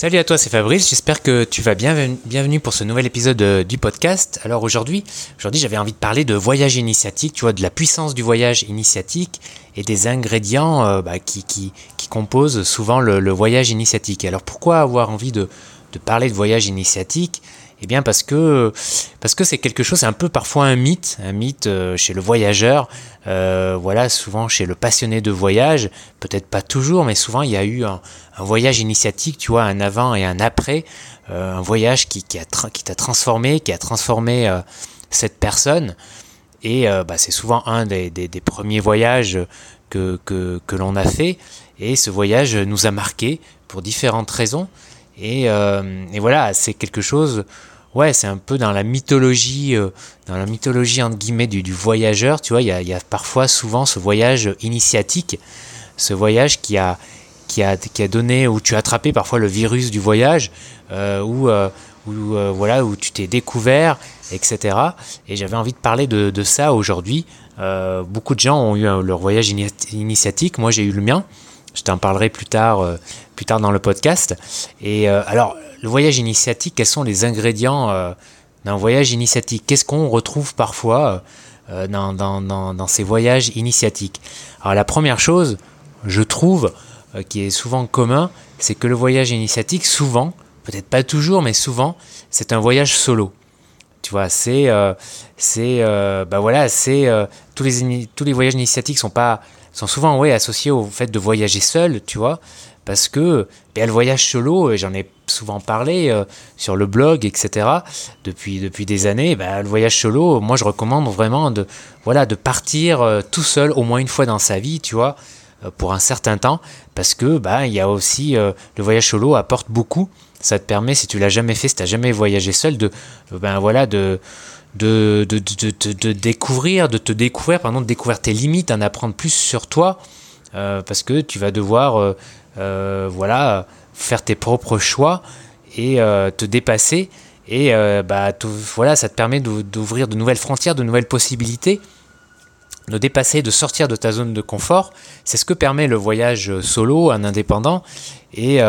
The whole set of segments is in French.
Salut à toi, c'est Fabrice. J'espère que tu vas bien. Bienvenue pour ce nouvel épisode euh, du podcast. Alors aujourd'hui, aujourd'hui, j'avais envie de parler de voyage initiatique, tu vois, de la puissance du voyage initiatique et des ingrédients euh, bah, qui, composent souvent le, voyage initiatique. Alors pourquoi avoir envie de parler de voyage initiatique? Eh bien parce que parce que c'est quelque chose, c'est un peu parfois un mythe, un mythe euh, chez le voyageur, euh, voilà, souvent chez le passionné de voyage, peut-être pas toujours, mais souvent il y a eu un, voyage initiatique, tu vois, un avant et un après, euh, un voyage qui, t'a transformé, qui a transformé cette personne, et bah, c'est souvent un des, premiers voyages que, l'on a fait, et ce voyage nous a marqué pour différentes raisons. Et voilà, c'est quelque chose ouais, c'est un peu dans la mythologie, euh, dans la mythologie entre guillemets du, voyageur. Tu vois, il y, a, parfois, souvent, ce voyage initiatique, ce voyage qui a, qui a, qui a donné, où tu as attrapé parfois le virus du voyage, euh, où, euh, voilà, où tu t'es découvert, etc. Et j'avais envie de parler de ça aujourd'hui. beaucoup de gens ont eu leur voyage initiatique. Moi, j'ai eu le mien. Je t'en parlerai plus tard, plus tard dans le podcast. Et alors, le voyage initiatique, quels sont les ingrédients euh, d'un voyage initiatique? Qu'est-ce qu'on retrouve parfois euh, dans, ces voyages initiatiques? Alors la première chose, je trouve, euh, qui est souvent commun, c'est que le voyage initiatique, souvent, peut-être pas toujours, mais souvent, c'est un voyage solo. Tu vois, c'est, c'est, bah voilà, c'est tous les tous les voyages initiatiques sont pas sont souvent ouais associés au fait de voyager seul, tu vois parce que le voyage solo, j'en ai souvent parlé euh, sur le blog, etc. Depuis, depuis des années, ben, le voyage solo, moi je recommande vraiment de, voilà, de partir euh, tout seul au moins une fois dans sa vie, tu vois, euh, pour un certain temps, parce que ben, il y a aussi le voyage solo apporte beaucoup. Ça te permet, si tu l'as jamais fait, si tu n'as jamais voyagé seul, de, ben, voilà, de, de, de, de, de, découvrir, de te découvrir, pardon, de découvrir tes limites, d'en apprendre plus sur toi, parce que tu vas devoir voilà, faire tes propres choix et euh, te dépasser. Et euh, bah, voilà, ça te permet d'ouvrir de nouvelles frontières, de nouvelles possibilités, de dépasser, de sortir de ta zone de confort. C'est ce que permet le voyage solo, un indépendant. Et,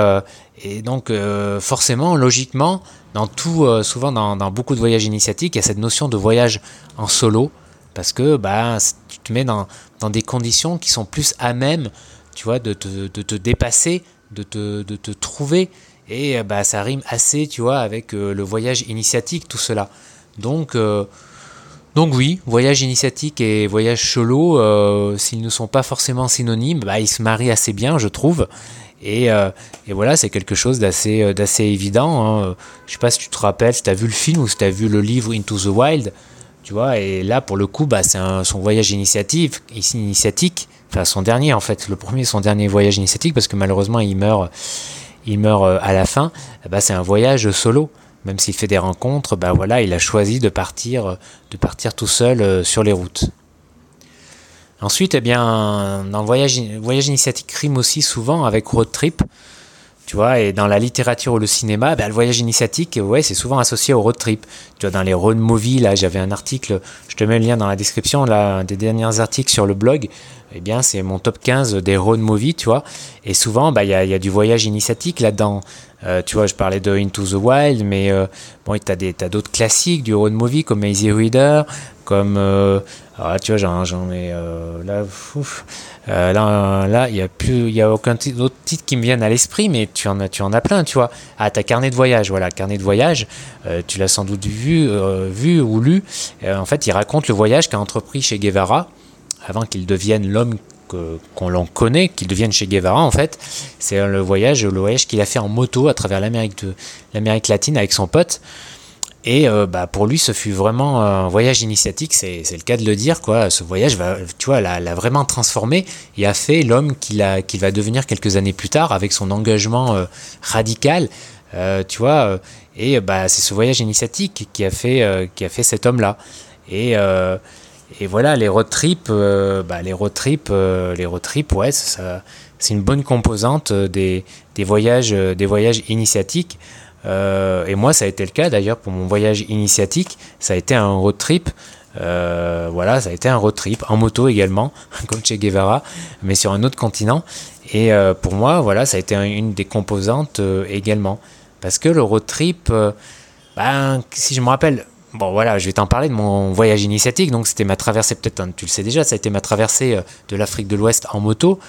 donc, forcément, logiquement, dans tout, souvent dans, beaucoup de voyages initiatiques, il y a cette notion de voyage en solo. Parce que bah, tu te mets dans, dans des conditions qui sont plus à même tu vois, de te, de te dépasser, de te, de te, trouver. Et euh, bah, ça rime assez, tu vois, avec euh, le voyage initiatique, tout cela. Donc, euh, donc oui, voyage initiatique et voyage solo, s'ils ne sont pas forcément synonymes, bah, ils se marient assez bien, je trouve. Et, et voilà, c'est quelque chose d'assez, évident. Hein. Je sais pas si tu te rappelles, si tu as vu le film ou si tu as vu le livre Into the Wild. Tu vois, et là, pour le coup, bah, c'est son voyage initiatique enfin son dernier en fait, le premier, son dernier voyage initiatique, parce que malheureusement il meurt, il meurt euh, à la fin. Bah, c'est un voyage solo. Même s'il fait des rencontres, bah voilà, il a choisi de partir, de partir tout seul euh, sur les routes. Ensuite, eh bien, dans le voyage, voyage initiatique rime aussi souvent avec road trip. Tu vois, et dans la littérature ou le cinéma, ben, le voyage initiatique, ouais, c'est souvent associé au road trip. Tu vois, dans les road movies, là, j'avais un article, je te mets le lien dans la description, là, des derniers articles sur le blog. Eh bien, c'est mon top 15 des road movies, tu vois. Et souvent, bah, il y, a, y a du voyage initiatique là-dedans. Euh, tu vois, je parlais de Into the Wild, mais euh, bon, tu as d'autres classiques du road movie comme Easy Reader, comme. Euh, alors là, tu vois, j'en ai. là, là, là, il n'y a plus. Y a aucun autre titre qui me vienne à l'esprit, mais tu en, as, tu en as plein, tu vois. Ah, ta carnet de voyage, voilà, carnet de voyage, tu l'as sans doute vu, vu ou lu. en fait, il raconte le voyage qu'a entrepris chez Guevara avant qu'il devienne l'homme qu'on l'on connaît, qu'il devienne chez Guevara en fait, c'est le voyage, le voyage qu'il a fait en moto à travers l'Amérique latine avec son pote. Et euh, bah, pour lui, ce fut vraiment un voyage initiatique, c'est le cas de le dire. Quoi. Ce voyage, tu vois, l'a vraiment transformé et a fait l'homme qu'il va devenir quelques années plus tard avec son engagement euh, radical. Euh, tu vois, et bah, c'est ce voyage initiatique qui a fait, qui a fait cet homme-là. Et et voilà, les road trips, euh, bah, les road trips, euh, les road trips, ouais, c'est une bonne composante des, des voyages, des voyages initiatiques. et moi, ça a été le cas d'ailleurs pour mon voyage initiatique. Ça a été un road trip. voilà, ça a été un road trip en moto également, comme Che Guevara, mais sur un autre continent. Et pour moi, voilà, ça a été une des composantes également. Parce que le road trip, ben, si je me rappelle, Bon voilà, je vais t'en parler de mon voyage initiatique. Donc c'était ma traversée, peut-être hein, tu le sais déjà, ça a été ma traversée euh, de l'Afrique de l'Ouest en moto,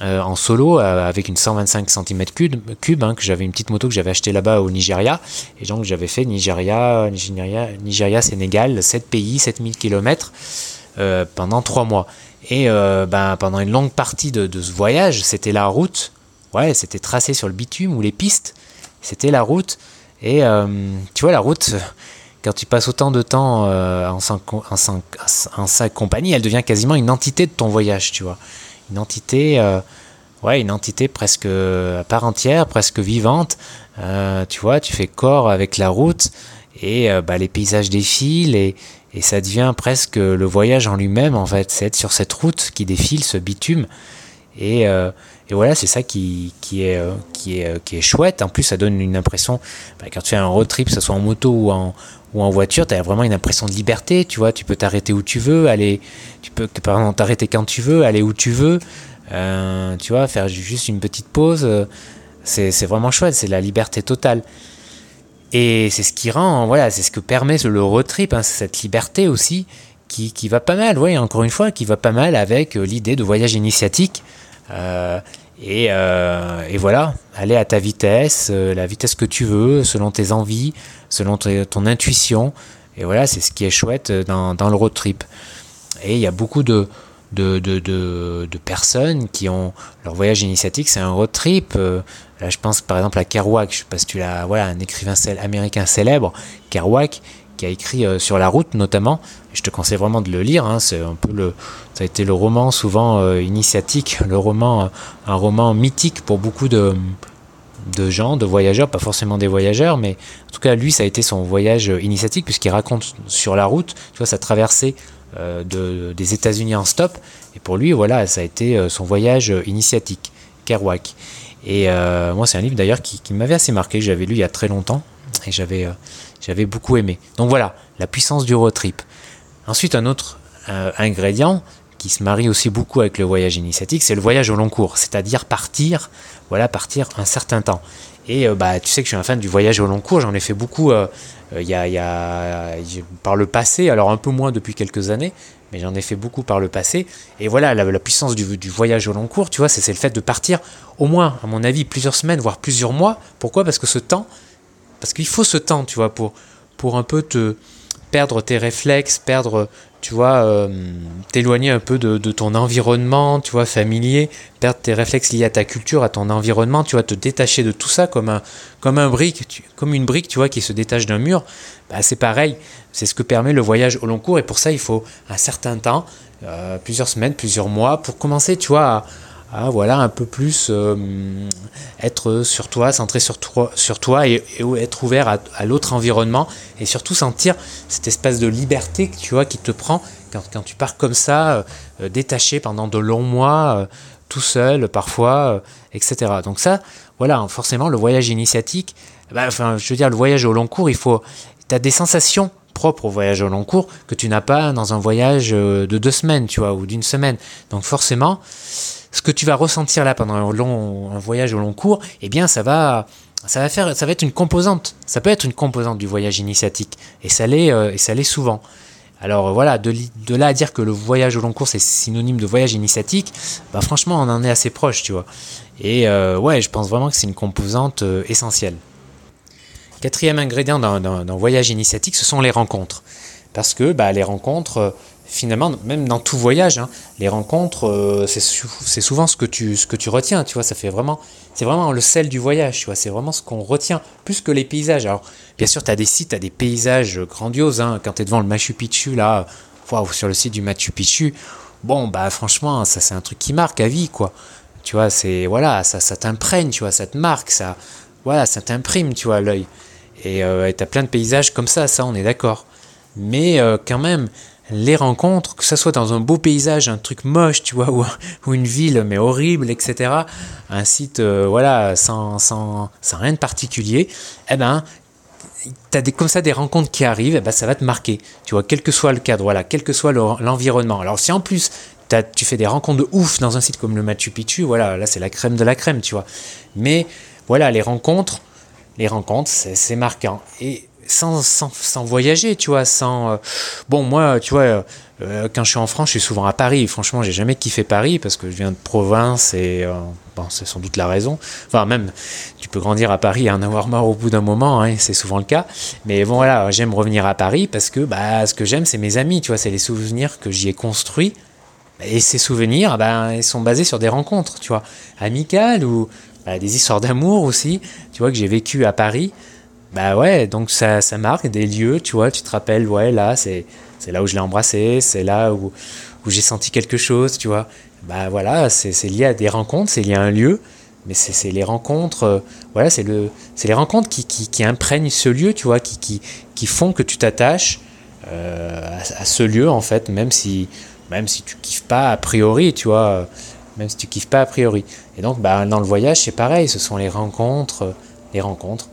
euh, en solo, euh, avec une 125 cm3 cube, hein, que j'avais une petite moto que j'avais achetée là-bas au Nigeria. Et donc j'avais fait Nigeria, Nigeria, Nigeria, Sénégal, 7 pays, 7000 km pendant 3 mois. Et ben, pendant une longue partie de, de ce voyage, c'était la route. Ouais, c'était tracé sur le bitume ou les pistes. C'était la route. Et tu vois, la route quand tu passes autant de temps euh, en, sa, compagnie, elle devient quasiment une entité de ton voyage, tu vois. Une entité, euh, ouais, une entité presque à part entière, presque vivante. Euh, tu vois, tu fais corps avec la route et bah, les paysages défilent et, et, ça devient presque le voyage en lui-même, en fait. C'est être sur cette route qui défile, ce bitume. Et, et voilà, c'est ça qui, est, qui, est, qui est chouette. En plus, ça donne une impression, bah, quand tu fais un road trip, que ce soit en moto ou en, ou en voiture, tu as vraiment une impression de liberté, tu vois, tu peux t'arrêter où tu veux, aller, tu peux t'arrêter quand tu veux, aller où tu veux, euh, tu vois, faire juste une petite pause, euh, c'est vraiment chouette, c'est la liberté totale. Et c'est ce qui rend, voilà, c'est ce que permet le road trip, hein, cette liberté aussi, qui, qui, va pas mal, oui, encore une fois, qui va pas mal avec euh, l'idée de voyage initiatique. Et, et, voilà, aller à ta vitesse, la vitesse que tu veux, selon tes envies, selon ton intuition. Et voilà, c'est ce qui est chouette dans, le road trip. Et il y a beaucoup de, personnes qui ont leur voyage initiatique, c'est un road trip. Euh, là, je pense par exemple à Kerouac, je sais pas si tu l'as, voilà, un écrivain américain célèbre, Kerouac, qui a écrit euh, sur la route notamment. Je te conseille vraiment de le lire. Hein, c'est un peu le, ça a été le roman souvent euh, initiatique, le roman, un roman mythique pour beaucoup de, de gens, de voyageurs, pas forcément des voyageurs, mais en tout cas lui ça a été son voyage initiatique puisqu'il raconte sur la route, tu vois, sa traversée euh, de, des États-Unis en stop, et pour lui voilà ça a été euh, son voyage initiatique, Kerouac. Et euh, moi c'est un livre d'ailleurs qui, m'avait assez marqué, j'avais lu il y a très longtemps et j'avais j'avais beaucoup aimé. Donc voilà, la puissance du road trip. Ensuite un autre ingrédient, qui se marie aussi beaucoup avec le voyage initiatique, c'est le voyage au long cours, c'est-à-dire partir, voilà, partir un certain temps. Et euh, bah, tu sais que je suis un fan du voyage au long cours, j'en ai fait beaucoup euh, euh, par le passé, alors un peu moins depuis quelques années, mais j'en ai fait beaucoup par le passé. Et voilà, la, puissance du, du, voyage au long cours, tu vois, c'est le fait de partir au moins, à mon avis, plusieurs semaines, voire plusieurs mois. Pourquoi? Parce que ce temps, parce qu'il faut ce temps, tu vois, pour, pour un peu te perdre tes réflexes, perdre tu vois, euh, t'éloigner un peu de, ton environnement, tu vois, familier, perdre tes réflexes liés à ta culture, à ton environnement, tu vois, te détacher de tout ça comme un, comme un brique, comme une brique, tu vois, qui se détache d'un mur, bah, c'est pareil, c'est ce que permet le voyage au long cours, et pour ça, il faut un certain temps, euh, plusieurs semaines, plusieurs mois, pour commencer, tu vois, à, voilà un peu plus euh, être sur toi, centré sur toi, sur toi et, être ouvert à, l'autre environnement et surtout sentir cette espèce de liberté tu vois qui te prend quand, tu pars comme ça, euh, détaché pendant de longs mois, euh, tout seul parfois, etc. Donc ça, voilà, forcément le voyage initiatique, bah, enfin je veux dire le voyage au long cours, il faut, tu as des sensations propres au voyage au long cours que tu n'as pas dans un voyage de deux semaines, tu vois, ou d'une semaine. Donc forcément, ce que tu vas ressentir là pendant un, long, voyage au long cours, eh bien ça va, ça va faire, ça va être une composante. Ça peut être une composante du voyage initiatique, et ça l'est, euh, et ça l'est souvent. Alors voilà, de, là à dire que le voyage au long cours c'est synonyme de voyage initiatique, bah franchement on en est assez proche, tu vois. Et euh, ouais, je pense vraiment que c'est une composante euh, essentielle. Quatrième ingrédient d'un voyage initiatique, ce sont les rencontres. Parce que bah, les rencontres, finalement, même dans tout voyage, hein, les rencontres, euh, c'est souvent ce que, tu, ce que tu retiens, tu vois, ça fait vraiment, c'est vraiment le sel du voyage, tu vois, c'est vraiment ce qu'on retient, plus que les paysages. Alors, bien sûr, tu as des sites, tu as des paysages grandioses, hein, quand tu es devant le Machu Picchu, là, wow, sur le site du Machu Picchu, bon, bah franchement, ça c'est un truc qui marque à vie, quoi. Tu vois, c'est, voilà, ça, ça t'imprègne, tu vois, ça te marque, ça, voilà, ça t'imprime, tu vois, l'œil. Et euh, tu as plein de paysages comme ça, ça, on est d'accord. Mais euh, quand même, les rencontres, que ce soit dans un beau paysage, un truc moche, tu vois, ou, une ville mais horrible, etc., un site, euh, voilà, sans, sans, sans, rien de particulier, eh ben, tu as des, comme ça des rencontres qui arrivent, eh ben, ça va te marquer, tu vois, quel que soit le cadre, voilà, quel que soit l'environnement. Alors si en plus tu fais des rencontres de ouf dans un site comme le Machu Picchu, voilà, là c'est la crème de la crème, tu vois. Mais voilà, les rencontres, les rencontres, c'est marquant. Et sans, sans, sans, voyager, tu vois, sans... Euh, bon, moi, tu vois, euh, quand je suis en France, je suis souvent à Paris. Franchement, j'ai jamais kiffé Paris parce que je viens de province et... Euh, bon, c'est sans doute la raison. Enfin, même, tu peux grandir à Paris et en avoir marre au bout d'un moment, hein, c'est souvent le cas. Mais bon, voilà, j'aime revenir à Paris parce que bah, ce que j'aime, c'est mes amis, tu vois, c'est les souvenirs que j'y ai construits et ces souvenirs, ben, ils sont basés sur des rencontres, tu vois, amicales ou bah, des histoires d'amour aussi, tu vois, que j'ai vécu à Paris. Bah ouais, donc ça, ça marque des lieux, tu vois, tu te rappelles, ouais, là, c'est, là où je l'ai embrassé, c'est là où, où j'ai senti quelque chose, tu vois. Bah voilà, c'est, lié à des rencontres, c'est lié à un lieu, mais c'est, les rencontres, euh, voilà, c'est, le, c'est les rencontres qui, qui, qui, imprègnent ce lieu, tu vois, qui, qui, qui font que tu t'attaches euh, à, à, ce lieu, en fait, même si, même si tu kiffes pas a priori, tu vois, même si tu kiffes pas a priori. Et donc, bah, dans le voyage, c'est pareil, ce sont les rencontres, les rencontres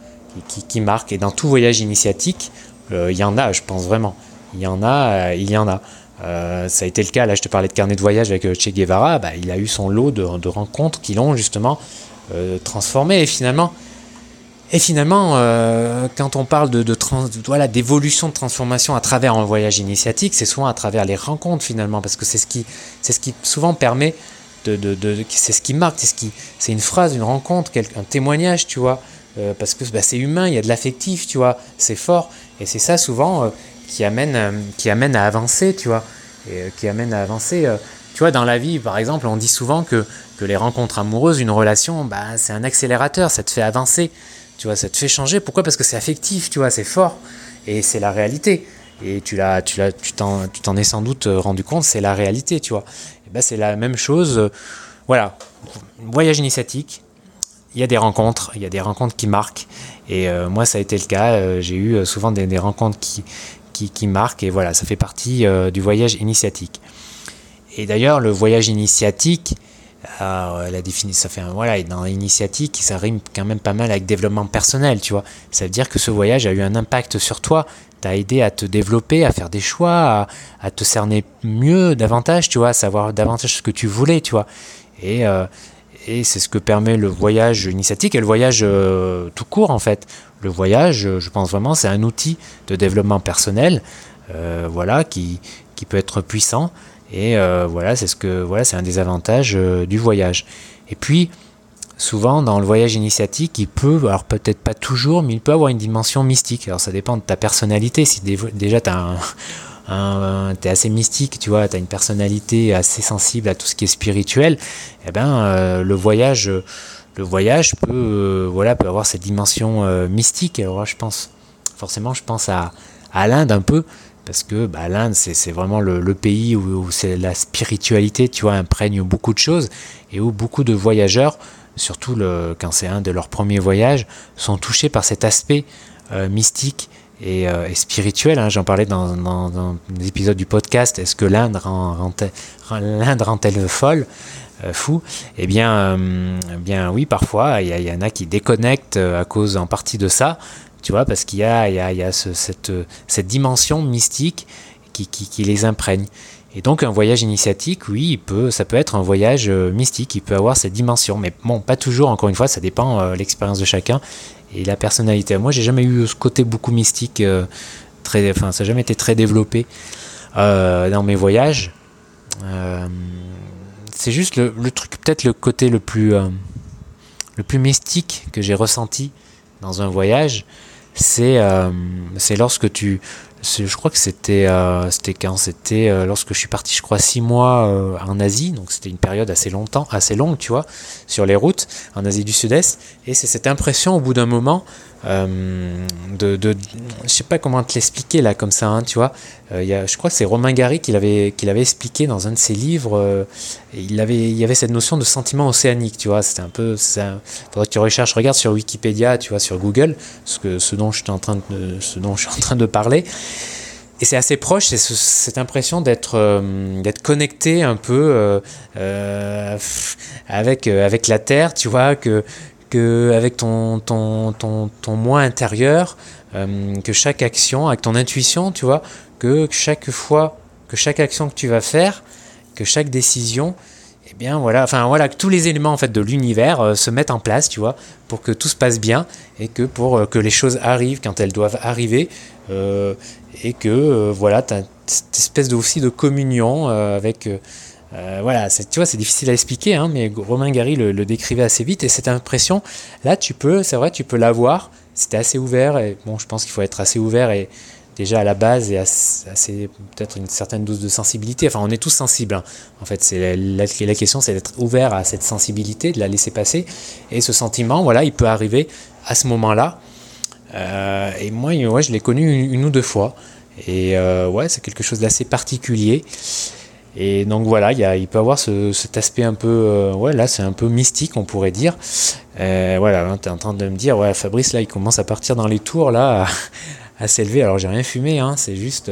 qui, qui, marquent. Et dans tout voyage initiatique, euh, il y en a, je pense vraiment. Il y en a, euh, il y en a. Euh, ça a été le cas, là je te parlais de carnet de voyage avec Che Guevara, bah, il a eu son lot de, de rencontres qui l'ont justement transformé. Et finalement, et finalement, euh, quand on parle de, de, voilà, d'évolution, de transformation à travers un voyage initiatique, c'est souvent à travers les rencontres finalement, parce que c'est ce qui, c'est ce qui souvent permet c'est ce qui marque, c'est ce qui, c'est une phrase, une rencontre, un témoignage, tu vois, euh, parce que bah, c'est humain, il y a de l'affectif, tu vois, c'est fort, et c'est ça souvent euh, qui amène, euh, qui amène à avancer, tu vois, et qui amène à avancer. tu vois, dans la vie, par exemple, on dit souvent que, que les rencontres amoureuses, une relation, bah, c'est un accélérateur, ça te fait avancer. Tu vois, ça te fait changer. Pourquoi? Parce que c'est affectif, tu vois, c'est fort. Et c'est la réalité. Et tu l'as, tu l'as, tu t'en, tu t'en es sans doute rendu compte, c'est la réalité, tu vois. Ben c'est la même chose. Euh, voilà, voyage initiatique. Il y a des rencontres, il y a des rencontres qui marquent. Et euh, moi, ça a été le cas. Euh, j'ai eu souvent des, rencontres qui, qui, qui, marquent. Et voilà, ça fait partie du voyage initiatique. Et d'ailleurs, le voyage initiatique, euh, la définition, ça fait un, voilà, dans l'initiatique, ça rime quand même pas mal avec développement personnel, tu vois. Ça veut dire que ce voyage a eu un impact sur toi, t'a aidé à te développer, à faire des choix, à, te cerner mieux, davantage, tu vois, à savoir davantage ce que tu voulais, tu vois. Et, euh, c'est ce que permet le voyage initiatique et le voyage euh, tout court, en fait. Le voyage, je pense vraiment, c'est un outil de développement personnel, euh, voilà, qui peut être puissant. Et euh, voilà, c'est ce que voilà, c'est un des avantages euh, du voyage. Et puis souvent dans le voyage initiatique, il peut, alors peut-être pas toujours, mais il peut avoir une dimension mystique. Alors ça dépend de ta personnalité. Si déjà tu es assez mystique, tu vois, tu as une personnalité assez sensible à tout ce qui est spirituel, eh ben euh, le voyage le voyage peut voilà peut avoir cette dimension mystique. Alors je pense forcément je pense à à l'Inde un peu parce que bah, l'Inde c'est vraiment le, pays où, la spiritualité tu vois imprègne beaucoup de choses et où beaucoup de voyageurs surtout quand c'est un de leurs premiers voyages sont touchés par cet aspect euh, mystique et, euh, spirituel hein. j'en parlais dans, dans, dans du podcast. Est-ce que l'Inde rend, l'Inde rend-elle folle euh, fou? Eh bien, euh, bien oui parfois il y, en a qui déconnectent à cause en partie de ça tu vois, parce qu'il y a, cette, dimension mystique qui, les imprègne. Et donc un voyage initiatique, oui, ça peut être un voyage mystique, il peut avoir cette dimension, mais bon, pas toujours, encore une fois, ça dépend euh, l'expérience de chacun et la personnalité. Moi, j'ai jamais eu ce côté beaucoup mystique, euh, très, enfin, ça n'a jamais été très développé euh, dans mes voyages. Euh, c'est juste le, le truc, peut-être le côté le plus, euh, le plus mystique que j'ai ressenti dans un voyage, c'est euh, lorsque tu je crois que c'était euh, quand c'était euh, lorsque je suis parti je crois six mois en Asie. Donc c'était une période assez longtemps assez longue tu vois sur les routes en Asie du Sud-Est. Et c'est cette impression au bout d'un moment euh, de, de je sais pas comment te l'expliquer là comme ça hein, tu vois. Euh, y a, je crois que c'est Romain Gary qui l'avait qui l'avait expliqué dans un de ses livres euh, il avait il y avait cette notion de sentiment océanique tu vois. C'était un peu ça faudrait que tu recherches regarde sur Wikipédia tu vois sur Google ce que ce dont je suis en train de ce dont je suis en train de parler. Et c'est assez proche, c'est cette impression d'être euh, d'être connecté un peu avec, avec la Terre, tu vois, que, avec ton, ton, ton, ton moi intérieur, que chaque action, avec ton intuition, tu vois, que chaque fois, que chaque action que tu vas faire, que chaque décision, eh bien voilà, enfin voilà, que tous les éléments en fait de l'univers se mettent en place, tu vois, pour que tout se passe bien et que pour que les choses arrivent quand elles doivent arriver, et que euh, voilà, tu as cette espèce de, aussi de communion euh, avec. Euh, voilà, tu vois, c'est difficile à expliquer, hein, mais Romain Gary le, décrivait assez vite et cette impression, là, tu peux, c'est vrai, tu peux l'avoir. C'était assez ouvert et bon, je pense qu'il faut être assez ouvert et déjà à la base et assez, peut-être une certaine dose de sensibilité. Enfin, on est tous sensibles. Hein. En fait, c'est la, question, c'est d'être ouvert à cette sensibilité, de la laisser passer. Et ce sentiment, voilà, il peut arriver à ce moment-là. Euh, et moi, ouais, je l'ai connu une, ou deux fois. Et euh, ouais, c'est quelque chose d'assez particulier. Et donc voilà, il peut avoir ce, cet aspect un peu, euh, ouais, là c'est un peu mystique, on pourrait dire. voilà, hein, tu es en train de me dire, ouais, Fabrice, là, il commence à partir dans les tours, là, à, s'élever. Alors j'ai rien fumé, hein, c'est juste,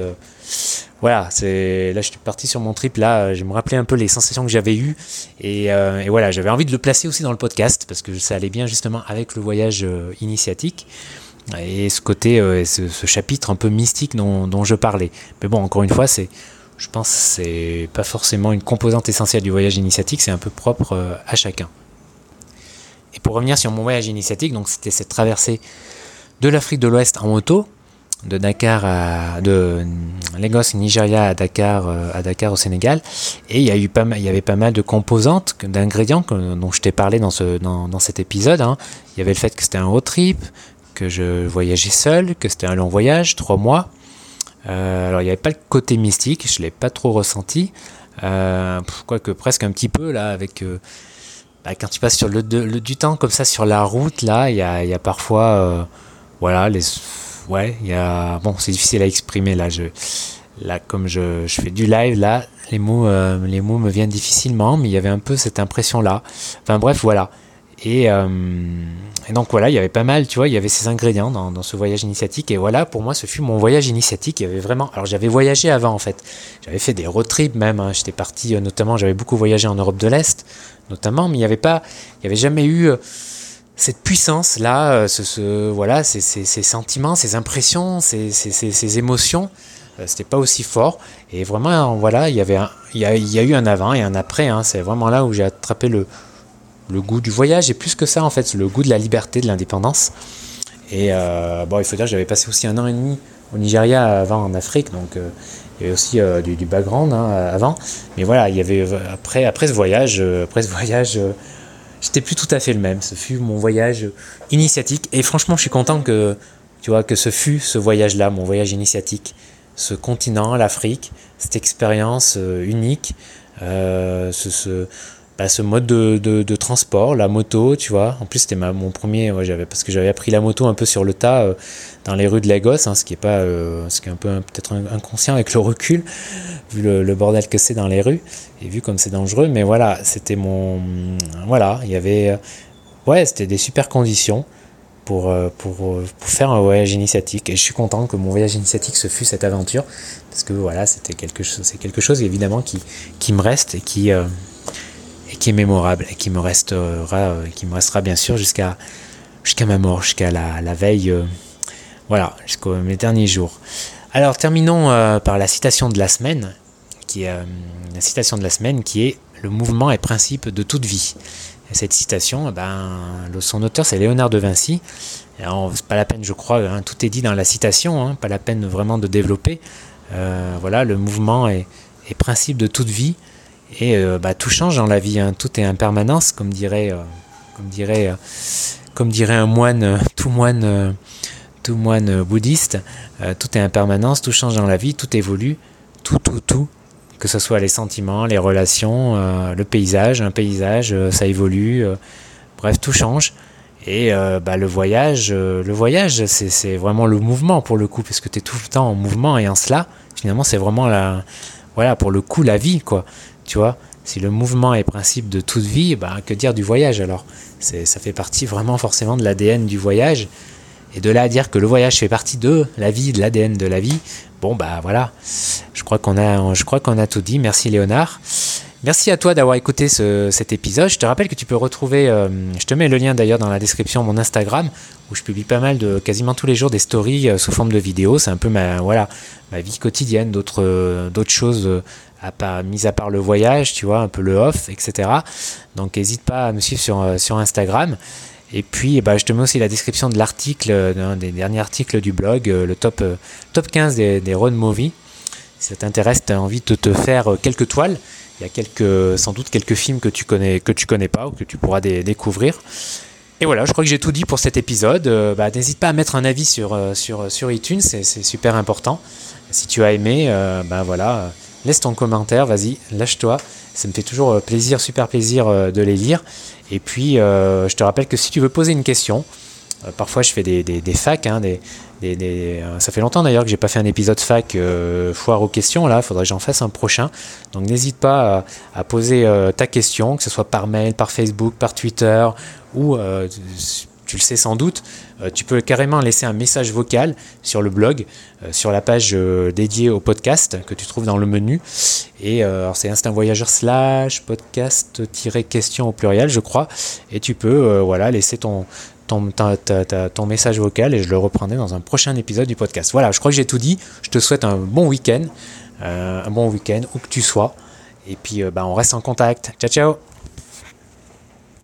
voilà, c'est là, je suis parti sur mon trip, là, je me rappelais un peu les sensations que j'avais eues. Et, voilà, j'avais envie de le placer aussi dans le podcast, parce que ça allait bien justement avec le voyage initiatique et ce côté, euh, ce, chapitre un peu mystique dont, je parlais. Mais bon, encore une fois, c'est, je pense que c'est pas forcément une composante essentielle du voyage initiatique, c'est un peu propre euh, à chacun. Et pour revenir sur mon voyage initiatique, donc c'était cette traversée de l'Afrique de l'Ouest en moto, de Dakar à, Lagos, Nigeria à Dakar, euh, à Dakar au Sénégal. Et il y, avait pas mal de composantes, d'ingrédients dont je t'ai parlé dans cet épisode. Hein. Il y avait le fait que c'était un road trip, que je voyageais seul, que c'était un long voyage, trois mois. Euh, alors il n'y avait pas le côté mystique, je ne l'ai pas trop ressenti. Euh, quoique presque un petit peu là, avec euh, bah, quand tu passes sur le, du temps comme ça sur la route, là, il y a, parfois, voilà, les, ouais, il y a, bon, c'est difficile à exprimer là. Je, là, comme je, je fais du live là, les mots, les mots me viennent difficilement, mais il y avait un peu cette impression là. Enfin bref, voilà. Euh, et, donc voilà, il y avait pas mal, tu vois, il y avait ces ingrédients dans, ce voyage initiatique. Et voilà, pour moi, ce fut mon voyage initiatique. Il y avait vraiment. Alors j'avais voyagé avant en fait. J'avais fait des road trips même. Hein. J'étais parti, euh, notamment, j'avais beaucoup voyagé en Europe de l'Est, notamment, mais il n'y avait pas, il y avait jamais eu euh, cette puissance là, ce, voilà, ces, sentiments, ces impressions, ces, ces émotions. C'était pas aussi fort. Et vraiment, voilà, il y avait, il, y a, eu un avant et un après. Hein. C'est vraiment là où j'ai attrapé le le goût du voyage et plus que ça en fait, le goût de la liberté, de l'indépendance. Et euh, bon, il faut dire que j'avais passé aussi un an et demi au Nigeria avant en Afrique, donc euh, il y avait aussi euh, du, background hein, avant. Mais voilà, il y avait après, après ce voyage, après ce voyage, j'étais plus tout à fait le même. Ce fut mon voyage initiatique et franchement, je suis content que tu vois que ce fut ce voyage-là, mon voyage initiatique, ce continent, l'Afrique, cette expérience unique, ce, ce bah, ce mode de, de, transport, la moto, tu vois. En plus, c'était mon premier, ouais, j'avais, parce que j'avais appris la moto un peu sur le tas euh, dans les rues de Lagos, hein, ce qui est pas, euh, ce qui est un peu peut-être inconscient avec le recul, vu le, bordel que c'est dans les rues et vu comme c'est dangereux. Mais voilà, c'était mon, voilà, il y avait, euh, ouais, c'était des super conditions pour, pour, pour, faire un voyage initiatique. Et je suis content que mon voyage initiatique se fût cette aventure, parce que voilà, c'était quelque c'est quelque chose évidemment qui, qui me reste et qui qui est mémorable et qui me restera, euh, qui me restera bien sûr jusqu'à jusqu'à ma mort, jusqu'à la, veille, euh, voilà, jusqu'aux mes derniers jours. Alors terminons euh, par la citation de la semaine, qui est la citation de la semaine qui est le mouvement est principe de toute vie. Et cette citation, eh ben, son auteur c'est Léonard de Vinci. C'est pas la peine, je crois, hein, tout est dit dans la citation, hein, pas la peine vraiment de développer. voilà, le mouvement est principe de toute vie. Et euh, bah, tout change dans la vie, hein. tout est impermanence, comme dirait, euh, comme dirait, euh, comme dirait un moine, tout moine, tout moine bouddhiste. tout est impermanence, tout change dans la vie, tout évolue, tout, tout, tout. Que ce soit les sentiments, les relations, le paysage, un paysage, ça évolue. bref, tout change. Et bah, le voyage, le voyage, c'est vraiment le mouvement pour le coup, parce que tu es tout le temps en mouvement et en cela, finalement, c'est vraiment la, voilà, pour le coup, la vie, quoi. Tu vois, si le mouvement est principe de toute vie, bah, que dire du voyage alors? Ça fait partie vraiment forcément de l'ADN du voyage. Et de là à dire que le voyage fait partie de la vie, de l'ADN de la vie, bon bah voilà, je crois qu'on a, je crois qu'on a tout dit. Merci Léonard. Merci à toi d'avoir écouté cet épisode. Je te rappelle que tu peux retrouver, euh, je te mets le lien d'ailleurs dans la description, mon Instagram, où je publie pas mal de, quasiment tous les jours, des stories euh, sous forme de vidéos. C'est un peu ma, voilà, ma vie quotidienne, d'autres, euh, d'autres choses à pas, mis à part le voyage, tu vois, un peu le off, etc. Donc n'hésite pas à me suivre sur, sur Instagram. Et puis, bah, je te mets aussi la description de l'article, d'un des derniers articles du blog, le top, top 15 des, des road movies. Si ça t'intéresse, tu as envie de te faire quelques toiles. Il y a sans doute quelques films que tu connais, que tu connais pas ou que tu pourras découvrir. Et voilà, je crois que j'ai tout dit pour cet épisode. Euh, bah, n'hésite pas à mettre un avis sur, euh, sur, sur iTunes, c'est super important. Si tu as aimé, euh, bah, voilà, laisse ton commentaire, vas-y, lâche-toi. Ça me fait toujours plaisir, super plaisir de les lire. Et puis, je te rappelle que si tu veux poser une question, parfois je fais des, des, facs, hein, euh, ça fait longtemps d'ailleurs que j'ai pas fait un épisode fac euh, foire aux questions. Là, il faudrait que j'en fasse un prochain. Donc n'hésite pas à, poser euh, ta question, que ce soit par mail, par Facebook, par Twitter ou tu le sais sans doute, tu peux carrément laisser un message vocal sur le blog, sur la page dédiée au podcast que tu trouves dans le menu. Et c'est Instinct Voyageur slash podcast-question au pluriel, je crois. Et tu peux voilà, laisser ton, ton, message vocal et je le reprendrai dans un prochain épisode du podcast. Voilà, je crois que j'ai tout dit. Je te souhaite un bon week-end, euh, un bon week-end où que tu sois. Et puis, euh, bah, on reste en contact. Ciao, ciao